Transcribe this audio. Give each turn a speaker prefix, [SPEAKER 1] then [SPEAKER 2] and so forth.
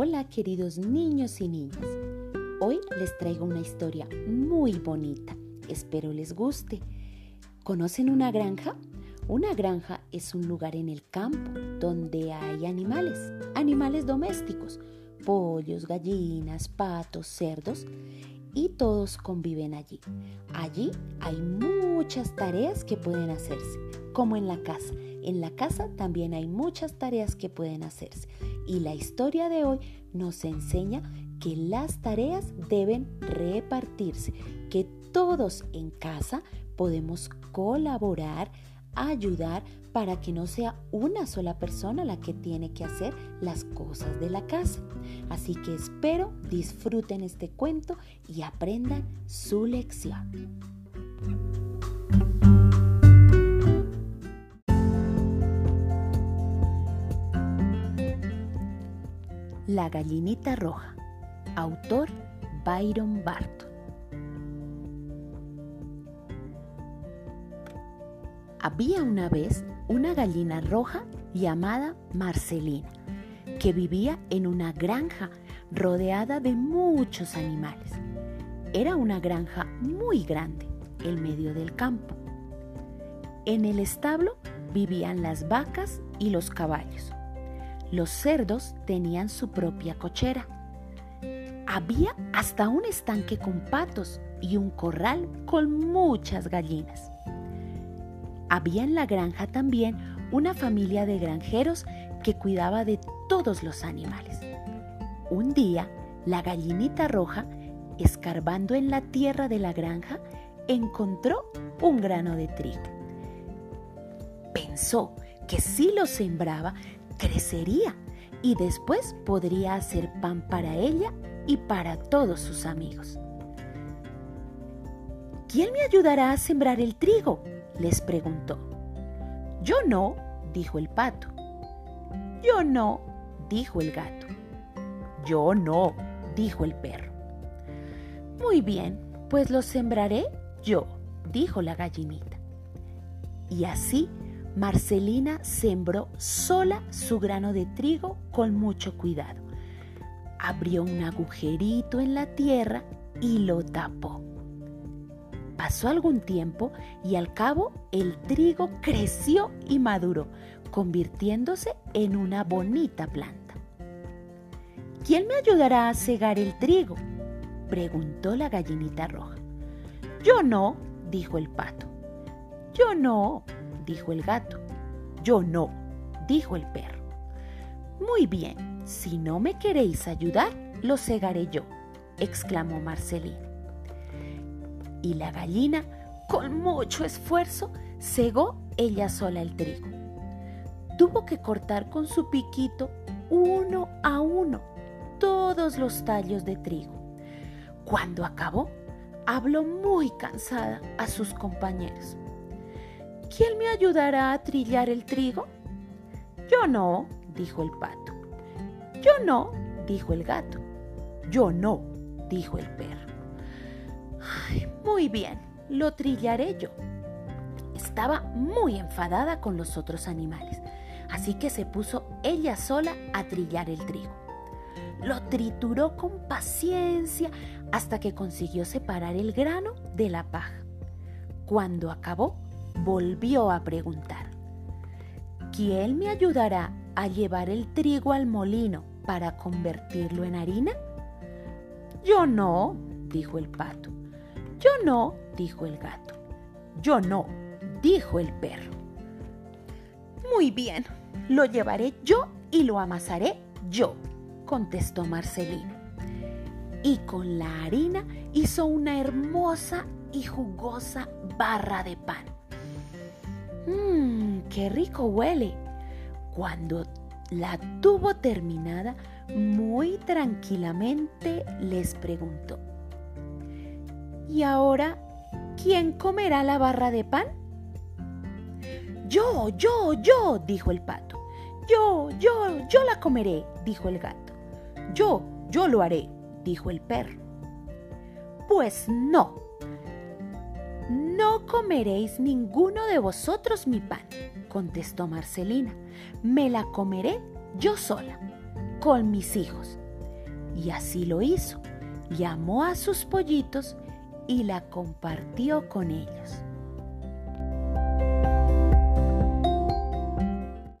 [SPEAKER 1] hola queridos niños y niñas. Hoy les traigo una historia muy bonita. Espero les guste. ¿Conocen una granja? Una granja es un lugar en el campo donde hay animales, animales domésticos, pollos, gallinas, patos, cerdos y todos conviven allí. Allí hay muchas tareas que pueden hacerse, como en la casa. En la casa también hay muchas tareas que pueden hacerse y la historia de hoy nos enseña que las tareas deben repartirse, que todos en casa podemos colaborar, ayudar para que no sea una sola persona la que tiene que hacer las cosas de la casa. Así que espero disfruten este cuento y aprendan su lección. La gallinita roja. Autor Byron Barton. Había una vez una gallina roja llamada Marcelina, que vivía en una granja rodeada de muchos animales. Era una granja muy grande, en medio del campo. En el establo vivían las vacas y los caballos. Los cerdos tenían su propia cochera. Había hasta un estanque con patos y un corral con muchas gallinas. Había en la granja también una familia de granjeros que cuidaba de todos los animales. Un día, la gallinita roja, escarbando en la tierra de la granja, encontró un grano de trigo. Pensó que si lo sembraba crecería y después podría hacer pan para ella y para todos sus amigos. ¿Quién me ayudará a sembrar el trigo? les preguntó. Yo no, dijo el pato. Yo no, dijo el gato. Yo no, dijo el perro. Muy bien, pues lo sembraré yo, dijo la gallinita. Y así Marcelina sembró sola su grano de trigo con mucho cuidado. Abrió un agujerito en la tierra y lo tapó. Pasó algún tiempo y al cabo el trigo creció y maduró, convirtiéndose en una bonita planta. ¿Quién me ayudará a cegar el trigo? preguntó la gallinita roja. Yo no, dijo el pato. Yo no, dijo el gato. Yo no, dijo el perro. Muy bien, si no me queréis ayudar, lo cegaré yo, exclamó Marcelina. Y la gallina, con mucho esfuerzo, cegó ella sola el trigo. Tuvo que cortar con su piquito uno a uno todos los tallos de trigo. Cuando acabó, habló muy cansada a sus compañeros. ¿Quién me ayudará a trillar el trigo? Yo no, dijo el pato. Yo no, dijo el gato. Yo no, dijo el perro. muy bien, lo trillaré yo. Estaba muy enfadada con los otros animales, así que se puso ella sola a trillar el trigo. Lo trituró con paciencia hasta que consiguió separar el grano de la paja. Cuando acabó, volvió a preguntar, ¿quién me ayudará a llevar el trigo al molino para convertirlo en harina? Yo no, dijo el pato. Yo no, dijo el gato. Yo no, dijo el perro. Muy bien, lo llevaré yo y lo amasaré yo, contestó Marcelina. Y con la harina hizo una hermosa y jugosa barra de pan. Qué rico huele. Cuando la tuvo terminada, muy tranquilamente les preguntó, ¿y ahora quién comerá la barra de pan? Yo, yo, yo, dijo el pato. Yo, yo, yo la comeré, dijo el gato. Yo, yo lo haré, dijo el perro. Pues no, no comeréis ninguno de vosotros mi pan, contestó Marcelina. Me la comeré yo sola, con mis hijos, Y así lo hizo. Llamó a sus pollitos y la compartió con ellos.